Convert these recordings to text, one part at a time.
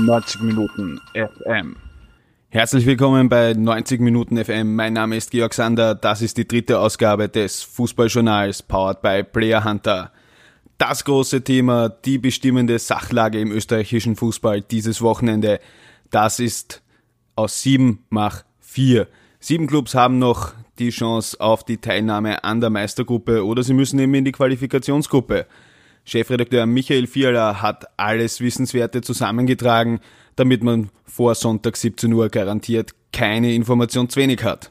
90 Minuten FM. Herzlich willkommen bei 90 Minuten FM. Mein Name ist Georg Sander. Das ist die dritte Ausgabe des Fußballjournals powered by Player Hunter. Das große Thema, die bestimmende Sachlage im österreichischen Fußball dieses Wochenende, das ist aus sieben mach vier. Sieben Clubs haben noch die Chance auf die Teilnahme an der Meistergruppe oder sie müssen eben in die Qualifikationsgruppe. Chefredakteur Michael Fiala hat alles Wissenswerte zusammengetragen, damit man vor Sonntag 17 Uhr garantiert keine Information zu wenig hat.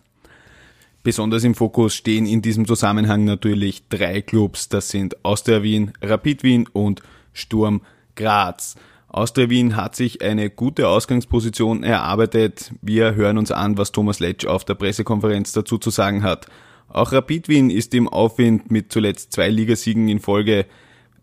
Besonders im Fokus stehen in diesem Zusammenhang natürlich drei Clubs, das sind Austria Wien, Rapid Wien und Sturm Graz. Austria Wien hat sich eine gute Ausgangsposition erarbeitet. Wir hören uns an, was Thomas Letsch auf der Pressekonferenz dazu zu sagen hat. Auch Rapid Wien ist im Aufwind mit zuletzt zwei Ligasiegen in Folge.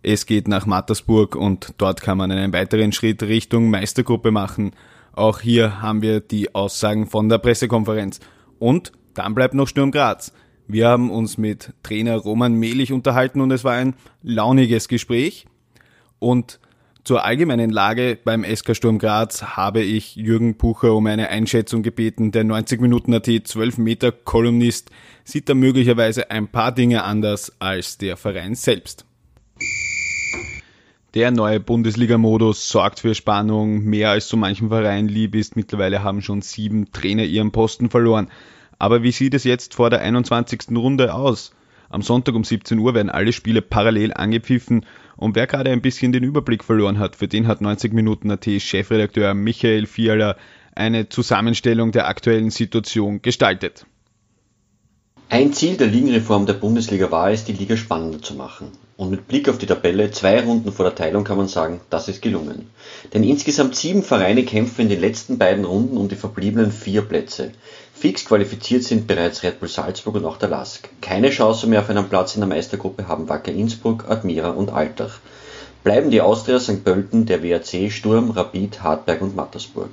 Es geht nach Mattersburg und dort kann man einen weiteren Schritt Richtung Meistergruppe machen. Auch hier haben wir die Aussagen von der Pressekonferenz. Und dann bleibt noch Sturm Graz. Wir haben uns mit Trainer Roman Mehlich unterhalten und es war ein launiges Gespräch. Und zur allgemeinen Lage beim SK Sturm Graz habe ich Jürgen Pucher um eine Einschätzung gebeten. Der 90 Minuten AT 12 Meter Kolumnist sieht da möglicherweise ein paar Dinge anders als der Verein selbst. Der neue Bundesliga-Modus sorgt für Spannung. Mehr als so manchen Verein lieb ist. Mittlerweile haben schon sieben Trainer ihren Posten verloren. Aber wie sieht es jetzt vor der 21. Runde aus? Am Sonntag um 17 Uhr werden alle Spiele parallel angepfiffen und wer gerade ein bisschen den Überblick verloren hat, für den hat 90 Minuten AT Chefredakteur Michael Fiala eine Zusammenstellung der aktuellen Situation gestaltet. Ein Ziel der Ligenreform der Bundesliga war es, die Liga spannender zu machen. Und mit Blick auf die Tabelle, zwei Runden vor der Teilung, kann man sagen, das ist gelungen. Denn insgesamt sieben Vereine kämpfen in den letzten beiden Runden um die verbliebenen vier Plätze. Fix qualifiziert sind bereits Red Bull Salzburg und auch der LASK. Keine Chance mehr auf einen Platz in der Meistergruppe haben Wacker Innsbruck, Admira und Altach. Bleiben die Austria, St. Pölten, der WRC, Sturm, Rapid, Hartberg und Mattersburg.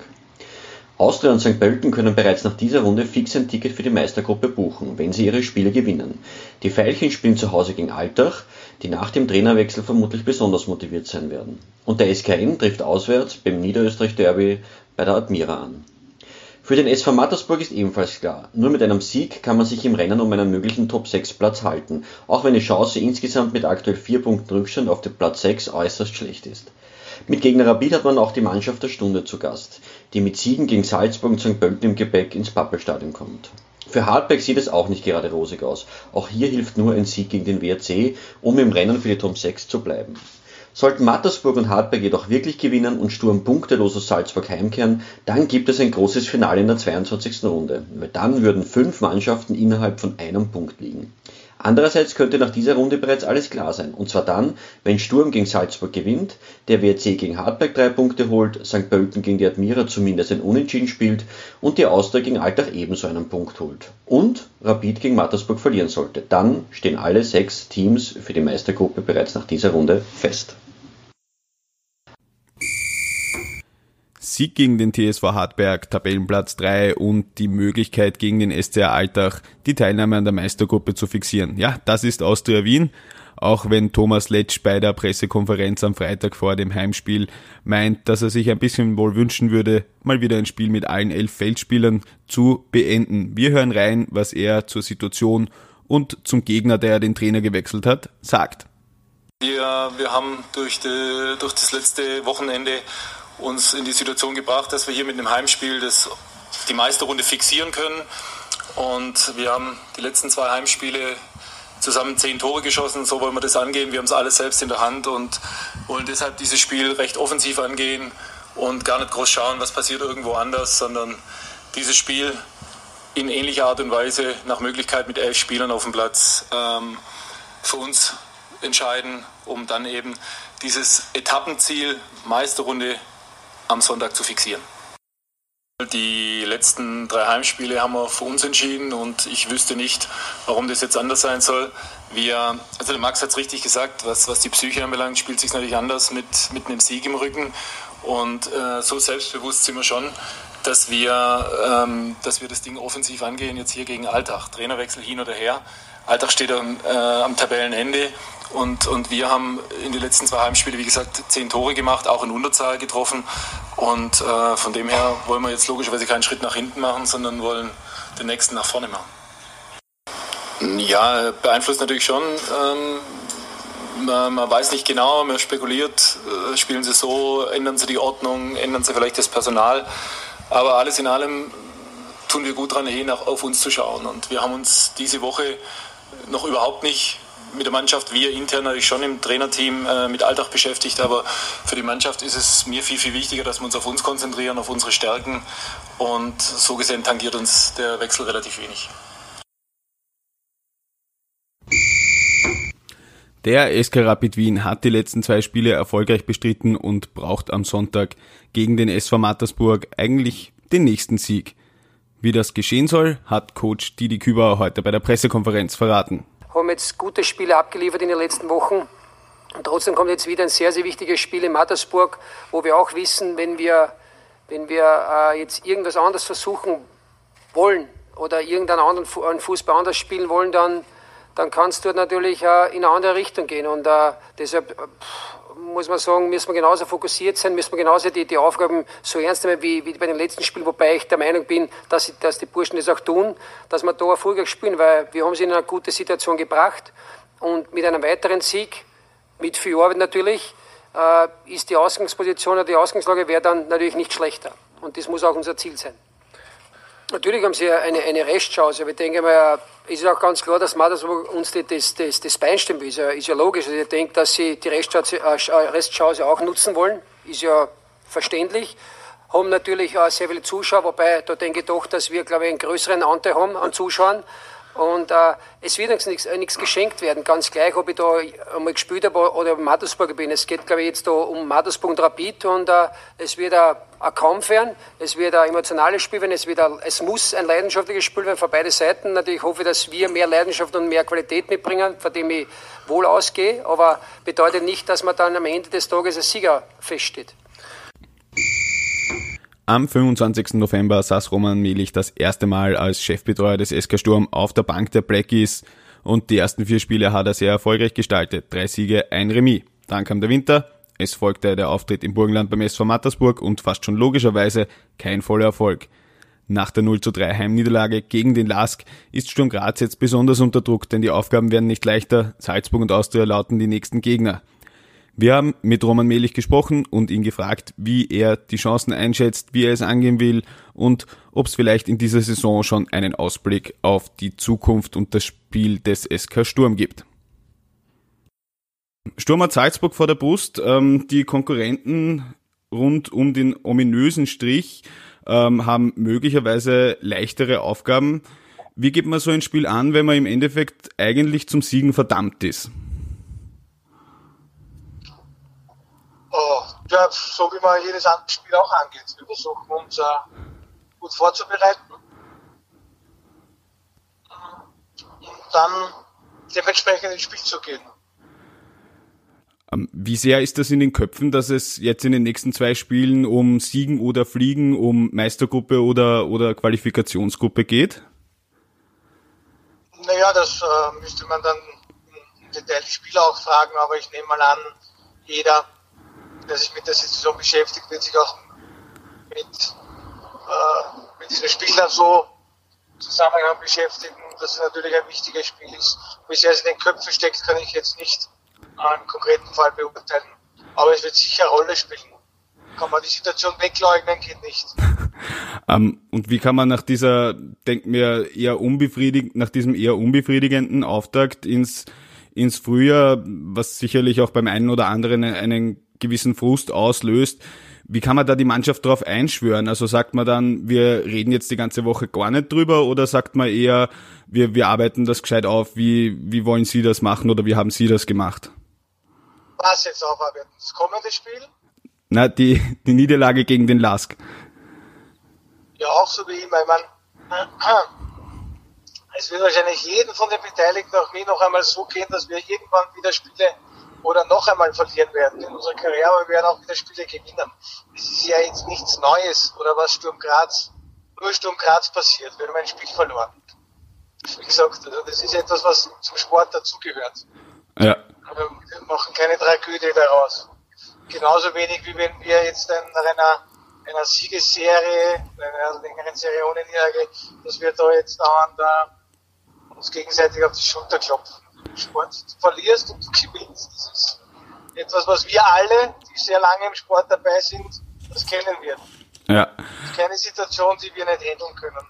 Austria und St. Pölten können bereits nach dieser Runde fix ein Ticket für die Meistergruppe buchen, wenn sie ihre Spiele gewinnen. Die Veilchen spielen zu Hause gegen Altach, die nach dem Trainerwechsel vermutlich besonders motiviert sein werden. Und der SKN trifft auswärts beim Niederösterreich-Derby bei der Admira an. Für den SV Mattersburg ist ebenfalls klar, nur mit einem Sieg kann man sich im Rennen um einen möglichen Top-6-Platz halten, auch wenn die Chance insgesamt mit aktuell 4 Punkten Rückstand auf den Platz 6 äußerst schlecht ist. Mit Gegner Rapid hat man auch die Mannschaft der Stunde zu Gast, die mit Siegen gegen Salzburg und St. Pölten im Gepäck ins Pappelstadion kommt. Für Hartberg sieht es auch nicht gerade rosig aus. Auch hier hilft nur ein Sieg gegen den WRC, um im Rennen für die Top 6 zu bleiben. Sollten Mattersburg und Hartberg jedoch wirklich gewinnen und Sturm punktelos aus Salzburg heimkehren, dann gibt es ein großes Finale in der 22. Runde, weil dann würden fünf Mannschaften innerhalb von einem Punkt liegen. Andererseits könnte nach dieser Runde bereits alles klar sein, und zwar dann, wenn Sturm gegen Salzburg gewinnt, der WRC gegen Hartberg drei Punkte holt, St. Pölten gegen die Admira zumindest ein Unentschieden spielt und die Austria gegen Altach ebenso einen Punkt holt. Und Rapid gegen Mattersburg verlieren sollte. Dann stehen alle sechs Teams für die Meistergruppe bereits nach dieser Runde fest. Sieg gegen den TSV Hartberg, Tabellenplatz 3 und die Möglichkeit gegen den SCR Altach die Teilnahme an der Meistergruppe zu fixieren. Ja, das ist Austria Wien. Auch wenn Thomas Letsch bei der Pressekonferenz am Freitag vor dem Heimspiel meint, dass er sich ein bisschen wohl wünschen würde, mal wieder ein Spiel mit allen elf Feldspielern zu beenden. Wir hören rein, was er zur Situation und zum Gegner, der den Trainer gewechselt hat, sagt. Wir, wir haben durch, die, durch das letzte Wochenende uns in die Situation gebracht, dass wir hier mit einem Heimspiel das, die Meisterrunde fixieren können. Und wir haben die letzten zwei Heimspiele zusammen zehn Tore geschossen. So wollen wir das angehen. Wir haben es alles selbst in der Hand und wollen deshalb dieses Spiel recht offensiv angehen und gar nicht groß schauen, was passiert irgendwo anders, sondern dieses Spiel in ähnlicher Art und Weise nach Möglichkeit mit elf Spielern auf dem Platz ähm, für uns entscheiden, um dann eben dieses Etappenziel Meisterrunde am Sonntag zu fixieren. Die letzten drei Heimspiele haben wir für uns entschieden und ich wüsste nicht, warum das jetzt anders sein soll. Wir, also der Max hat es richtig gesagt, was, was die Psyche anbelangt, spielt sich natürlich anders mit, mit einem Sieg im Rücken. Und äh, so selbstbewusst sind wir schon, dass wir, ähm, dass wir das Ding offensiv angehen, jetzt hier gegen Alltag. Trainerwechsel hin oder her. Alltag steht am, äh, am Tabellenende und, und wir haben in den letzten zwei Heimspielen, wie gesagt, zehn Tore gemacht, auch in Unterzahl getroffen. Und äh, von dem her wollen wir jetzt logischerweise keinen Schritt nach hinten machen, sondern wollen den nächsten nach vorne machen. Ja, beeinflusst natürlich schon. Ähm, man, man, weiß nicht genau, man spekuliert, äh, spielen sie so, ändern sie die Ordnung, ändern sie vielleicht das Personal. Aber alles in allem tun wir gut daran, eh nach, auf uns zu schauen. Und wir haben uns diese Woche noch überhaupt nicht mit der Mannschaft, wir intern natürlich schon im Trainerteam äh, mit Alltag beschäftigt, aber für die Mannschaft ist es mir viel, viel wichtiger, dass wir uns auf uns konzentrieren, auf unsere Stärken und so gesehen tangiert uns der Wechsel relativ wenig. Der SK Rapid Wien hat die letzten zwei Spiele erfolgreich bestritten und braucht am Sonntag gegen den SV Mattersburg eigentlich den nächsten Sieg. Wie das geschehen soll, hat Coach Didi Küber heute bei der Pressekonferenz verraten. Haben jetzt gute Spiele abgeliefert in den letzten Wochen. Und trotzdem kommt jetzt wieder ein sehr, sehr wichtiges Spiel in Mattersburg, wo wir auch wissen, wenn wir, wenn wir äh, jetzt irgendwas anderes versuchen wollen oder irgendeinen anderen Fußball anders spielen wollen, dann dann kann es dort natürlich äh, in eine andere Richtung gehen. Und äh, deshalb äh, muss man sagen, müssen wir genauso fokussiert sein, müssen wir genauso die, die Aufgaben so ernst nehmen wie, wie bei den letzten Spielen, wobei ich der Meinung bin, dass, dass die Burschen das auch tun, dass wir da erfolgreich spielen, weil wir haben sie in eine gute Situation gebracht und mit einem weiteren Sieg, mit viel Arbeit natürlich, äh, ist die Ausgangsposition oder die Ausgangslage wäre dann natürlich nicht schlechter. Und das muss auch unser Ziel sein. Natürlich haben sie eine, eine Restchance, aber ich denke mal, es ist auch ganz klar, dass Mattersburg uns das, das, das Bein stimmt, ist ja, ist ja logisch. Also ich denke, dass sie die Restchance, äh, Restchance auch nutzen wollen, ist ja verständlich. Haben natürlich auch sehr viele Zuschauer, wobei da denke ich doch, dass wir, glaube ich, einen größeren Anteil haben an Zuschauern. Und äh, es wird nichts, äh, nichts geschenkt werden, ganz gleich, ob ich da einmal gespielt habe oder in Mattersburg bin. Es geht, glaube ich, jetzt da um Mattersburg und Rapid und äh, es wird ein, ein Kampf werden, es wird ein emotionales Spiel werden, es, wird ein, es muss ein leidenschaftliches Spiel werden für beide Seiten. Natürlich hoffe ich, dass wir mehr Leidenschaft und mehr Qualität mitbringen, von dem ich wohl ausgehe, aber bedeutet nicht, dass man dann am Ende des Tages als Sieger feststeht. Am 25. November saß Roman Melich das erste Mal als Chefbetreuer des SK Sturm auf der Bank der Blackies und die ersten vier Spiele hat er sehr erfolgreich gestaltet. Drei Siege, ein Remis. Dann kam der Winter, es folgte der Auftritt im Burgenland beim SV Mattersburg und fast schon logischerweise kein voller Erfolg. Nach der 0 zu 3 Heimniederlage gegen den LASK ist Sturm Graz jetzt besonders unter Druck, denn die Aufgaben werden nicht leichter. Salzburg und Austria lauten die nächsten Gegner. Wir haben mit Roman Melich gesprochen und ihn gefragt, wie er die Chancen einschätzt, wie er es angehen will und ob es vielleicht in dieser Saison schon einen Ausblick auf die Zukunft und das Spiel des SK Sturm gibt. Sturm hat Salzburg vor der Brust. Ähm, die Konkurrenten rund um den ominösen Strich ähm, haben möglicherweise leichtere Aufgaben. Wie geht man so ein Spiel an, wenn man im Endeffekt eigentlich zum Siegen verdammt ist? Ja, so wie man jedes andere Spiel auch angeht. Wir versuchen uns äh, gut vorzubereiten und dann dementsprechend ins Spiel zu gehen. Ähm, wie sehr ist das in den Köpfen, dass es jetzt in den nächsten zwei Spielen um Siegen oder Fliegen, um Meistergruppe oder, oder Qualifikationsgruppe geht? Naja, das äh, müsste man dann im Detail die Spieler auch fragen, aber ich nehme mal an, jeder der sich mit der Situation beschäftigt, wird sich auch mit, äh, mit diesen Spielern so Zusammenhang beschäftigen, dass es natürlich ein wichtiges Spiel ist. Wie sehr es in den Köpfen steckt, kann ich jetzt nicht im konkreten Fall beurteilen. Aber es wird sicher Rolle spielen. Kann man die Situation wegleugnen, geht nicht. um, ähm, und wie kann man nach dieser, denkt mir, eher unbefriedigend, nach diesem eher unbefriedigenden Auftakt ins, ins Frühjahr, was sicherlich auch beim einen oder anderen einen gewissen Frust auslöst. Wie kann man da die Mannschaft darauf einschwören? Also sagt man dann, wir reden jetzt die ganze Woche gar nicht drüber oder sagt man eher, wir, wir arbeiten das gescheit auf, wie, wie wollen Sie das machen oder wie haben Sie das gemacht? Was jetzt aufarbeiten? Das kommende Spiel? Na, die, die Niederlage gegen den Lask. Ja, auch so wie immer. Ich meine, es wird wahrscheinlich jeden von den Beteiligten auch mir noch einmal so gehen, dass wir irgendwann wieder Spiele oder noch einmal verlieren werden in unserer Karriere, aber wir werden auch wieder Spiele gewinnen. Es ist ja jetzt nichts Neues oder was Sturm Graz, nur Sturm Graz passiert. Wir haben ein Spiel verloren. Wie gesagt, also das ist etwas, was zum Sport dazugehört. Ja. Wir machen keine Tragödie daraus. Genauso wenig wie wenn wir jetzt nach einer einer Siegesserie, einer längeren Serie ohne Niederlage, dass wir da jetzt dauernd uh, uns gegenseitig auf die Schulter klopfen. Sport du verlierst und du gewinnst. Das ist etwas, was wir alle, die sehr lange im Sport dabei sind, das kennen wir. Ja. Das ist keine Situation, die wir nicht handeln können.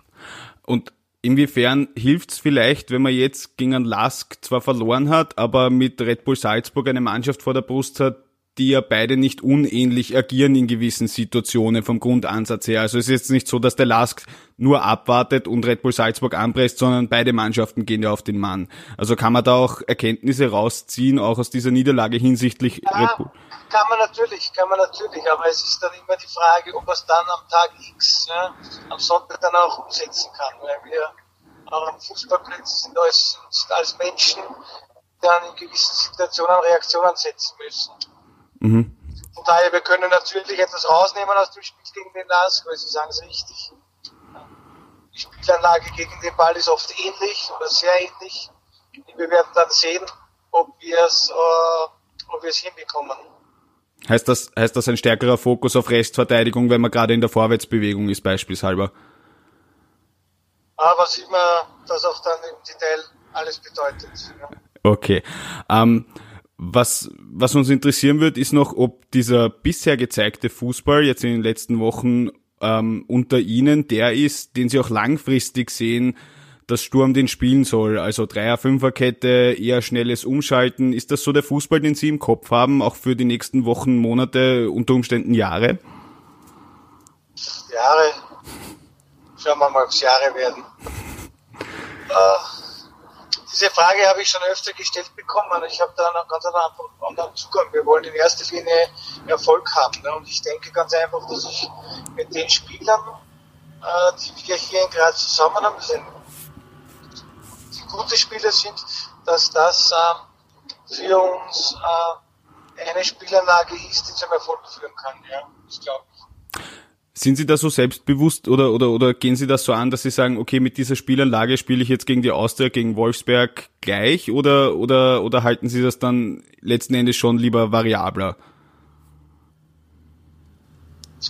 Und inwiefern hilft's vielleicht, wenn man jetzt gegen einen Lask zwar verloren hat, aber mit Red Bull Salzburg eine Mannschaft vor der Brust hat, die ja beide nicht unähnlich agieren in gewissen Situationen vom Grundansatz her. Also es ist jetzt nicht so, dass der Lask nur abwartet und Red Bull Salzburg anpresst, sondern beide Mannschaften gehen ja auf den Mann. Also kann man da auch Erkenntnisse rausziehen, auch aus dieser Niederlage hinsichtlich ja, Red Bull? Kann man natürlich, kann man natürlich, aber es ist dann immer die Frage, ob man es dann am Tag X, ja, am Sonntag dann auch umsetzen kann, weil wir auch am Fußballplatz sind als, sind als Menschen, die dann in gewissen Situationen Reaktionen setzen müssen. Mhm. Von daher, wir können natürlich etwas rausnehmen aus dem Spiel gegen den LASK, weil Sie sagen es richtig. Die Spielanlage gegen den Ball ist oft ähnlich oder sehr ähnlich. Wir werden dann sehen, ob wir es, äh, ob wir es hinbekommen. Heißt das, heißt das ein stärkerer Fokus auf Restverteidigung, wenn man gerade in der Vorwärtsbewegung ist, beispielshalber? Aber sieht man, das auch dann im Detail alles bedeutet. Ja. Okay. Ähm, was, was uns interessieren wird, ist noch, ob dieser bisher gezeigte Fußball jetzt in den letzten Wochen ähm, unter Ihnen der ist, den Sie auch langfristig sehen, dass Sturm den spielen soll. Also Dreier, Fünferkette, eher schnelles Umschalten. Ist das so der Fußball, den Sie im Kopf haben, auch für die nächsten Wochen, Monate, unter Umständen Jahre? Jahre. Schauen wir mal, ob es Jahre werden. Äh, diese Frage habe ich schon öfter gestellt bekommen und ich habe da einen ganz anderen Zugang. Wir wollen in erster Linie Erfolg haben. Ne? Und ich denke ganz einfach, dass ich mit den Spielern, äh, die wir hier in Graz zusammen haben, sind die gute Spieler sind, dass das äh, für uns äh, eine Spielanlage ist, die zum Erfolg führen kann. Ja, das glaube ich. Sind Sie da so selbstbewusst oder, oder, oder gehen Sie das so an, dass Sie sagen, okay, mit dieser Spielanlage spiele ich jetzt gegen die Austria, gegen Wolfsberg gleich oder, oder, oder halten Sie das dann letzten Endes schon lieber variabler?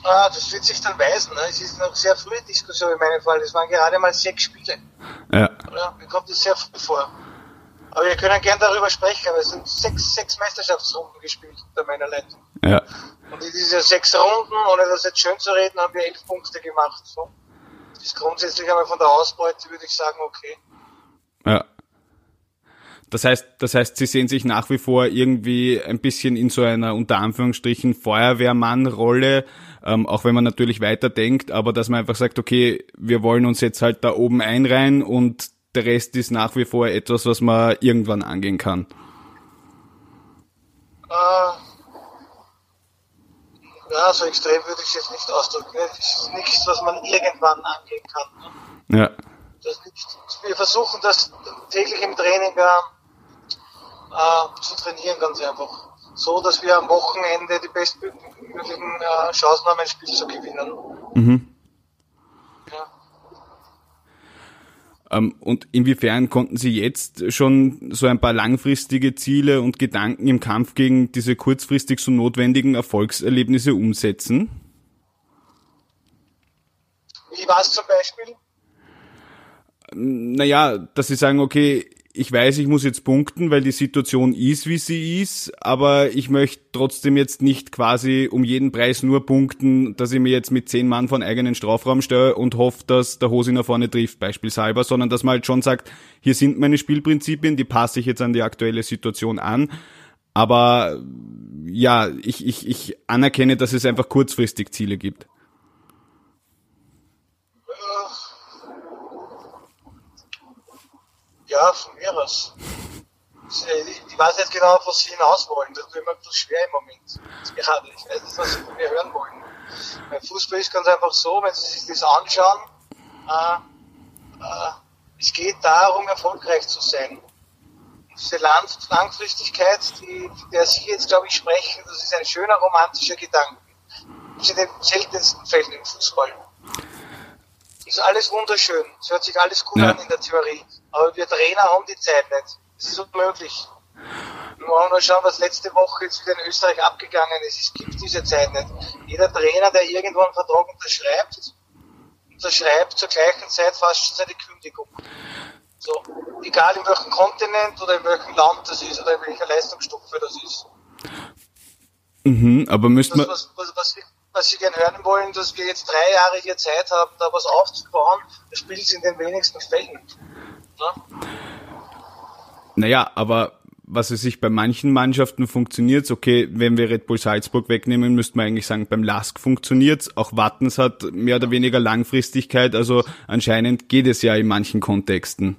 Ah, das wird sich dann weisen. Ne? Es ist noch sehr frühe Diskussion in meinem Fall. Es waren gerade mal sechs Spiele. Ja. Ja, mir kommt das sehr früh vor. Aber wir können gern darüber sprechen, aber es sind sechs, sechs Meisterschaftsrunden gespielt unter meiner Leitung. Ja. Und in diese sechs Runden, ohne das jetzt schön zu reden, haben wir elf Punkte gemacht. So. Das ist grundsätzlich einmal von der Ausbeute, würde ich sagen, okay. Ja. Das heißt, das heißt, Sie sehen sich nach wie vor irgendwie ein bisschen in so einer unter Anführungsstrichen Feuerwehrmann-Rolle, ähm, auch wenn man natürlich weiterdenkt, aber dass man einfach sagt, okay, wir wollen uns jetzt halt da oben einreihen und der Rest ist nach wie vor etwas, was man irgendwann angehen kann. Äh, ja, so extrem würde ich es jetzt nicht ausdrücken. Es ist nichts, was man irgendwann angehen kann. Ne? Ja. Wir versuchen das täglich im Training äh, äh, zu trainieren, ganz einfach. So, dass wir am Wochenende die bestmöglichen äh, Chancen haben, ein Spiel zu gewinnen. Mhm. Ja. Ähm, und inwiefern konnten Sie jetzt schon so ein paar langfristige Ziele und Gedanken im Kampf gegen diese kurzfristig so notwendigen Erfolgserlebnisse umsetzen? Wie war es zum Beispiel? Naja, dass Sie sagen, okay, ich weiß, ich muss jetzt punkten, weil die Situation ist, wie sie ist, aber ich möchte trotzdem jetzt nicht quasi um jeden Preis nur punkten, dass ich mir jetzt mit zehn Mann von eigenen Strafraum stelle und hoffe, dass der Hose nach vorne trifft, beispielshalber, sondern dass man halt schon sagt, hier sind meine Spielprinzipien, die passe ich jetzt an die aktuelle Situation an. Aber ja, ich, ich, ich anerkenne, dass es einfach kurzfristig Ziele gibt. Ja, von mir aus. Ich weiß nicht genau, was Sie hinaus wollen. Das ist immer ein bisschen schwer im Moment. Gerade. Ich weiß nicht, was Sie von mir hören wollen. Beim Fußball ist ganz einfach so, wenn Sie sich das anschauen, äh, äh, es geht darum, erfolgreich zu sein. Diese Lang Langfristigkeit, die, von der Sie jetzt, glaube ich, sprechen, das ist ein schöner romantischer Gedanke. Das ist in den seltensten Fällen im Fußball. Das ist alles wunderschön. Es hört sich alles cool Ja. an in der Theorie. Aber wir Trainer haben die Zeit nicht. Das ist unmöglich. wir wollen mal schauen, was letzte Woche jetzt wieder in Österreich abgegangen ist. Es gibt diese Zeit nicht. Jeder Trainer, der irgendwo einen Vertrag unterschreibt, unterschreibt zur gleichen Zeit fast schon seine Kündigung. So, egal in welchem Kontinent oder in welchem Land das ist oder in welcher Leistungsstufe das ist. Mhm, aber müsste man. Was, was, was, was Sie gerne hören wollen, dass wir jetzt drei Jahre hier Zeit haben, da was aufzubauen, das spielt in den wenigsten Fällen. Ja? Naja, aber was es sich bei manchen Mannschaften funktioniert, okay, wenn wir Red Bull Salzburg wegnehmen, müsste man eigentlich sagen, beim Lask funktioniert's. Auch Wattens hat mehr oder weniger Langfristigkeit, also anscheinend geht es ja in manchen Kontexten.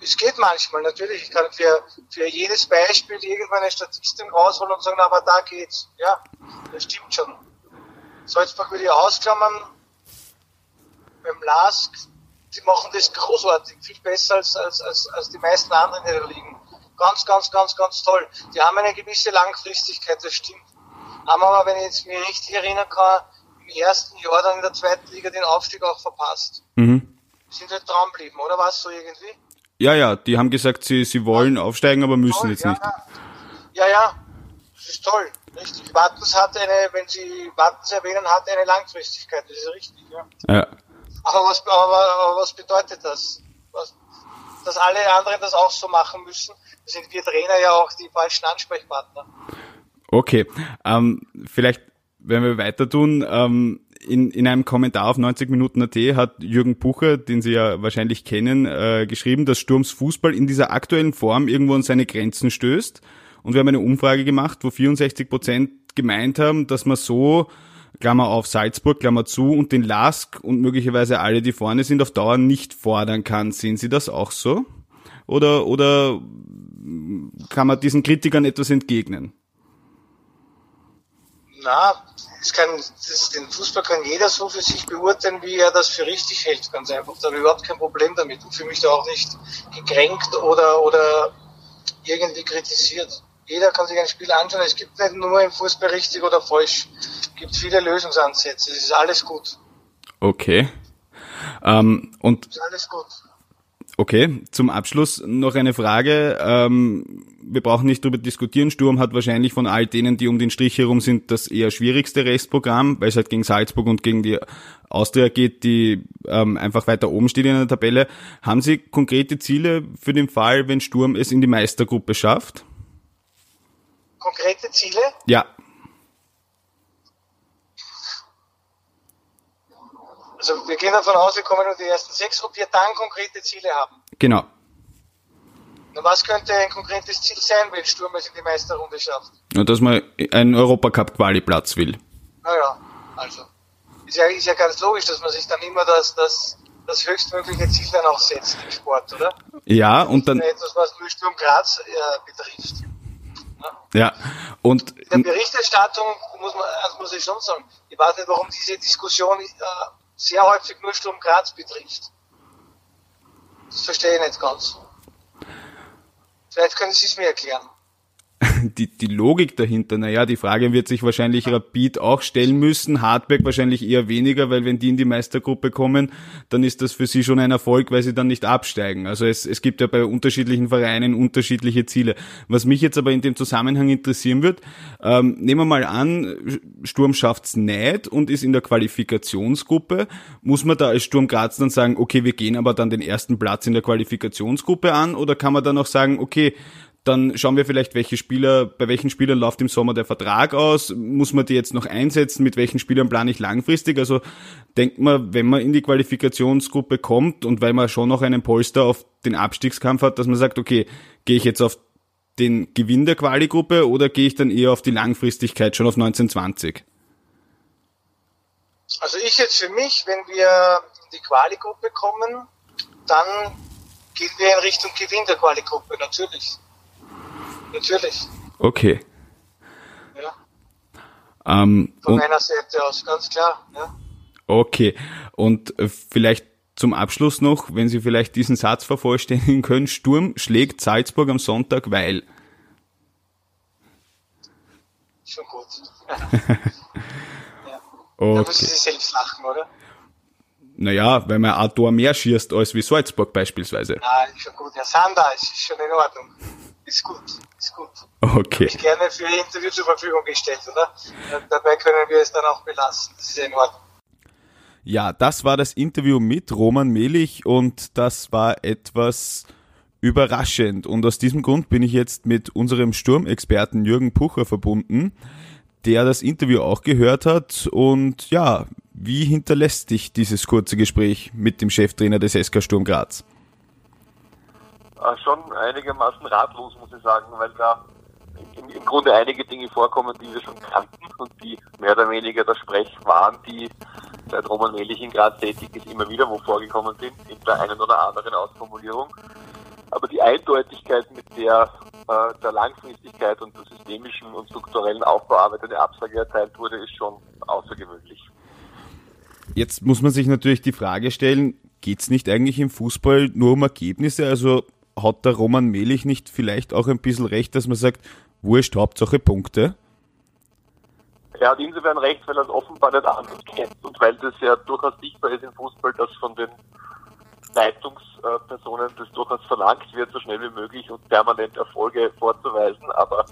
Es geht manchmal, natürlich. Ich kann für, für jedes Beispiel irgendwann eine Statistik rausholen und sagen, aber da geht's. Ja, das stimmt schon. Salzburg würde ich ausklammern. Beim Lask, die machen das großartig, viel besser als, als, als, als die meisten anderen in der Liga. Ganz, ganz, ganz, ganz toll. Die haben eine gewisse Langfristigkeit, das stimmt. Haben aber, wenn ich jetzt mich richtig erinnern kann, im ersten Jahr dann in der zweiten Liga den Aufstieg auch verpasst. Mhm. Sind halt dran geblieben, oder was so irgendwie? Ja, ja, die haben gesagt, sie, sie wollen aufsteigen, aber müssen Toll, jetzt ja, nicht. Ja, ja, das ist toll. Richtig. Wattens hat eine, wenn Sie Wattens erwähnen, hat eine Langfristigkeit, das ist richtig, ja. Ja. Aber was, aber, aber was bedeutet das? Was, dass alle anderen das auch so machen müssen? Sind wir Trainer ja auch die falschen Ansprechpartner. Okay, ähm, vielleicht werden wir weiter tun. Ähm, in, in einem Kommentar auf 90 Minuten AT hat Jürgen Bucher, den Sie ja wahrscheinlich kennen, äh, geschrieben, dass Sturms Fußball in dieser aktuellen Form irgendwo an seine Grenzen stößt. Und wir haben eine Umfrage gemacht, wo 64 Prozent gemeint haben, dass man so, Klammer auf Salzburg, Klammer zu, und den Lask und möglicherweise alle, die vorne sind, auf Dauer nicht fordern kann. Sehen Sie das auch so? Oder, oder kann man diesen Kritikern etwas entgegnen? Na, es kann, das, den Fußball kann jeder so für sich beurteilen, wie er das für richtig hält, ganz einfach. Da habe ich überhaupt kein Problem damit und fühle mich da auch nicht gekränkt oder, oder irgendwie kritisiert. Jeder kann sich ein Spiel anschauen. Es gibt nicht nur im Fußball richtig oder falsch. Es gibt viele Lösungsansätze. Es ist alles gut. Okay. Ähm, und Es ist alles gut. Okay, zum Abschluss noch eine Frage. Ähm, wir brauchen nicht darüber diskutieren. Sturm hat wahrscheinlich von all denen, die um den Strich herum sind, das eher schwierigste Restprogramm, weil es halt gegen Salzburg und gegen die Austria geht, die ähm, einfach weiter oben steht in der Tabelle. Haben Sie konkrete Ziele für den Fall, wenn Sturm es in die Meistergruppe schafft? Konkrete Ziele? Ja. Also wir gehen davon aus, wir kommen nur die ersten sechs, ob wir dann konkrete Ziele haben. Genau. Na, was könnte ein konkretes Ziel sein, wenn Sturm es in die Meisterrunde schafft? Und dass man einen Europacup-Quali-Platz will. Naja, also. Ist ja, ist ja ganz logisch, dass man sich dann immer das, das, das höchstmögliche Ziel dann auch setzt im Sport, oder? Ja, und dann, Etwas, was nur Sturm Graz äh, betrifft. Ja, und In der Berichterstattung muss man, also muss ich schon sagen, ich weiß nicht, warum diese Diskussion äh, sehr häufig nur Sturm Graz betrifft. Das verstehe ich nicht ganz. Vielleicht können Sie es mir erklären. die, die Logik dahinter, naja, die Frage wird sich wahrscheinlich Rapid auch stellen müssen, Hartberg wahrscheinlich eher weniger, weil wenn die in die Meistergruppe kommen, dann ist das für sie schon ein Erfolg, weil sie dann nicht absteigen. Also es, es gibt ja bei unterschiedlichen Vereinen unterschiedliche Ziele. Was mich jetzt aber in dem Zusammenhang interessieren wird, ähm, nehmen wir mal an, Sturm schafft's nicht und ist in der Qualifikationsgruppe, muss man da als Sturm Graz dann sagen, okay, wir gehen aber dann den ersten Platz in der Qualifikationsgruppe an oder kann man dann auch sagen, okay, dann schauen wir vielleicht, welche Spieler, bei welchen Spielern läuft im Sommer der Vertrag aus, muss man die jetzt noch einsetzen, mit welchen Spielern plane ich langfristig. Also denkt man, wenn man in die Qualifikationsgruppe kommt und weil man schon noch einen Polster auf den Abstiegskampf hat, dass man sagt, okay, gehe ich jetzt auf den Gewinn der Quali-Gruppe oder gehe ich dann eher auf die Langfristigkeit, schon auf 1920? Also ich jetzt für mich, wenn wir in die Quali-Gruppe kommen, dann gehen wir in Richtung Gewinn der Quali-Gruppe, natürlich. Natürlich. Okay. Ja. Ähm, Von meiner Seite aus, ganz klar. Ja. okay. Und äh, vielleicht zum Abschluss noch, wenn Sie vielleicht diesen Satz vervollständigen können, Sturm schlägt Salzburg am Sonntag, weil. Schon gut. Da müssen Okay. Sie selbst lachen, oder? Naja, weil man ein Tor mehr schießt als wie Salzburg beispielsweise. Nein, schon gut. Herr Sander, ist schon in Ordnung. Ist gut, ist gut. Okay. Ich gerne für Interview zur Verfügung gestellt, oder? Dabei können wir es dann auch belassen. Das ist in Ordnung. Ja, das war das Interview mit Roman Melich und das war etwas überraschend. Und aus diesem Grund bin ich jetzt mit unserem Sturmexperten Jürgen Pucher verbunden, der das Interview auch gehört hat. Und ja, wie hinterlässt dich dieses kurze Gespräch mit dem Cheftrainer des SK Sturm Graz? Äh, schon einigermaßen ratlos, muss ich sagen, weil da im, im Grunde einige Dinge vorkommen, die wir schon kannten und die mehr oder weniger der Sprech waren, die seit Roman Melich in Graz tätig ist, immer wieder wo vorgekommen sind, in der einen oder anderen Ausformulierung. Aber die Eindeutigkeit, mit der äh, der Langfristigkeit und der systemischen und strukturellen Aufbauarbeit eine Absage erteilt wurde, ist schon außergewöhnlich. Jetzt muss man sich natürlich die Frage stellen, geht es nicht eigentlich im Fußball nur um Ergebnisse? Also hat der Roman Melich nicht vielleicht auch ein bisschen recht, dass man sagt, wurscht, Hauptsache Punkte? Er hat insofern recht, weil er es offenbar nicht anders kennt und weil das ja durchaus sichtbar ist im Fußball, dass von den Leitungspersonen das durchaus verlangt wird, so schnell wie möglich und permanent Erfolge vorzuweisen. Aber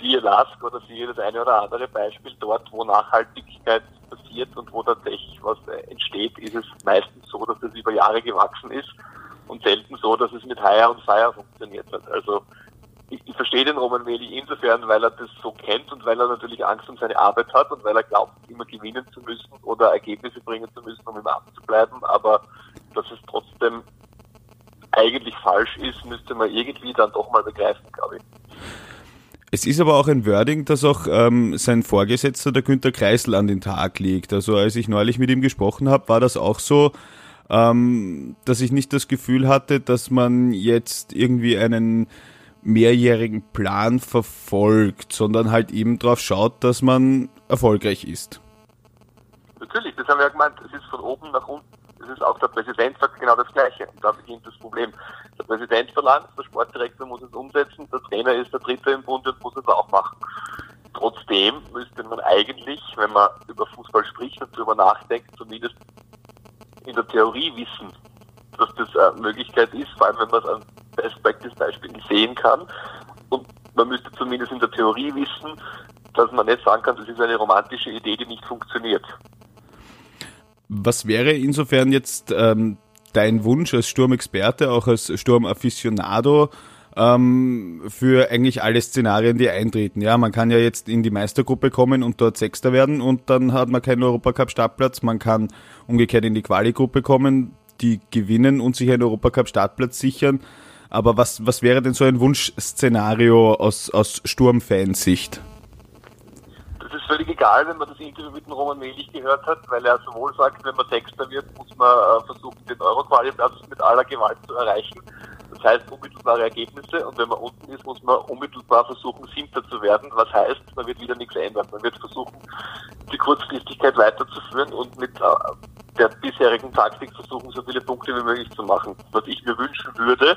siehe LASK oder siehe das eine oder andere Beispiel dort, wo Nachhaltigkeit passiert und wo tatsächlich was entsteht, ist es meistens so, dass es über Jahre gewachsen ist und selten so, dass es mit Hire und Fire funktioniert hat. Also ich, ich verstehe den Roman Meli insofern, weil er das so kennt und weil er natürlich Angst um seine Arbeit hat und weil er glaubt, immer gewinnen zu müssen oder Ergebnisse bringen zu müssen, um im Amt zu bleiben. Aber dass es trotzdem eigentlich falsch ist, müsste man irgendwie dann doch mal begreifen, glaube ich. Es ist aber auch ein Wording, das auch ähm, sein Vorgesetzter, der Günter Kreisel, an den Tag legt. Also als ich neulich mit ihm gesprochen habe, war das auch so, ähm, dass ich nicht das Gefühl hatte, dass man jetzt irgendwie einen mehrjährigen Plan verfolgt, sondern halt eben darauf schaut, dass man erfolgreich ist. Natürlich, das haben wir ja gemeint, es ist von oben nach unten. Das ist auch der Präsident sagt genau das Gleiche. Und da beginnt das Problem. Der Präsident verlangt, der Sportdirektor muss es umsetzen, der Trainer ist der Dritte im Bund und muss es auch machen. Trotzdem müsste man eigentlich, wenn man über Fußball spricht und darüber nachdenkt, zumindest in der Theorie wissen, dass das eine Möglichkeit ist, vor allem wenn man es an Best Practice Beispielen sehen kann. Und man müsste zumindest in der Theorie wissen, dass man nicht sagen kann, das ist eine romantische Idee, die nicht funktioniert. Was wäre insofern jetzt ähm, dein Wunsch als Sturmexperte, auch als Sturmaficionado, ähm, für eigentlich alle Szenarien, die eintreten. Ja, man kann ja jetzt in die Meistergruppe kommen und dort Sechster werden und dann hat man keinen Europacup-Startplatz. Man kann umgekehrt in die Quali-Gruppe kommen, die gewinnen und sich einen Europacup-Startplatz sichern. Aber was, was wäre denn so ein Wunschszenario aus, aus Sturmfansicht? Das ist völlig egal, wenn man das Interview mit dem Roman Melich gehört hat, weil er sowohl sagt, wenn man Sechster wird, muss man äh, versuchen, den Euro-Quali-Platz mit aller Gewalt zu erreichen. Das heißt unmittelbare Ergebnisse und wenn man unten ist, muss man unmittelbar versuchen, Siebter zu werden. Was heißt, man wird wieder nichts ändern. Man wird versuchen, die Kurzfristigkeit weiterzuführen und mit äh, der bisherigen Taktik versuchen, so viele Punkte wie möglich zu machen. Was ich mir wünschen würde,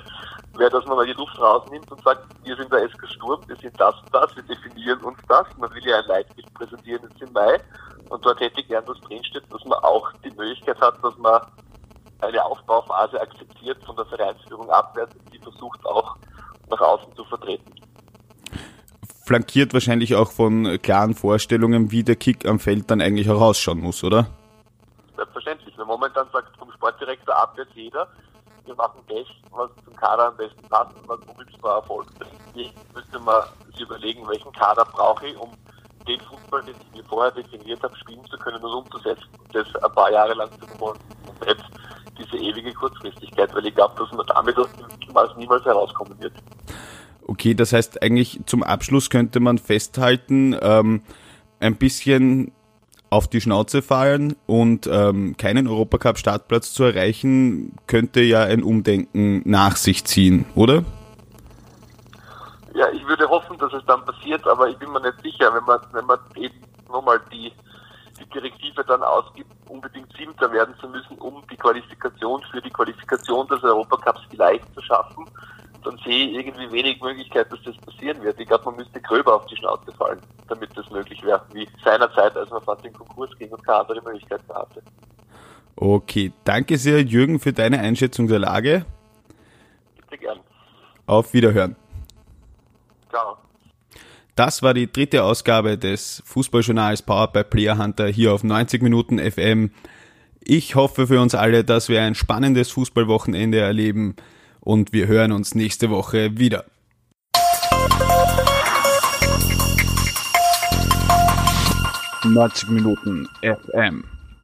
wäre, dass man mal die Luft rausnimmt und sagt, wir sind der SK Sturm, wir sind das und das, wir definieren uns das. Man will ja ein Leitbild präsentieren jetzt im Mai und dort hätte ich gern, dass drinsteht, dass man auch die Möglichkeit hat, dass man eine Aufbauphase akzeptiert von der Vereinsführung abwärts, die versucht auch nach außen zu vertreten. Flankiert wahrscheinlich auch von klaren Vorstellungen, wie der Kick am Feld dann eigentlich auch ausschauen muss, oder? Selbstverständlich. Weil momentan sagt vom Sportdirektor abwärts jeder, wir machen das, was zum Kader am besten passt und was unmittelbar Erfolg bringt. Hier müsste man sich überlegen, welchen Kader brauche ich, um den Fußball, den ich mir vorher definiert habe, spielen zu können und umzusetzen und das ein paar Jahre lang zu verfolgen. Und jetzt diese ewige Kurzfristigkeit, weil ich glaube, dass man damit aus dem Mittelmaß niemals herauskommen wird. Okay, das heißt eigentlich zum Abschluss könnte man festhalten, ähm, ein bisschen auf die Schnauze fallen und ähm, keinen Europacup-Startplatz zu erreichen, könnte ja ein Umdenken nach sich ziehen, oder? Ja, ich würde hoffen, dass es dann passiert, aber ich bin mir nicht sicher, wenn man, wenn man eben nochmal die, die Direktive dann ausgibt, unbedingt Siebter werden zu müssen, um die Qualifikation für die Qualifikation des Europacups vielleicht zu schaffen, dann sehe ich irgendwie wenig Möglichkeit, dass das passieren wird. Ich glaube, man müsste gröber auf die Schnauze fallen, damit das möglich wäre, wie seinerzeit, als man fast in Konkurs ging und keine andere Möglichkeit mehr hatte. Okay, danke sehr, Jürgen, für deine Einschätzung der Lage. Bitte gern. Auf Wiederhören. Ciao. Das war die dritte Ausgabe des Fußballjournals Powered by Player Hunter hier auf 90 Minuten FM. Ich hoffe für uns alle, dass wir ein spannendes Fußballwochenende erleben und wir hören uns nächste Woche wieder. Neunzig Minuten FM.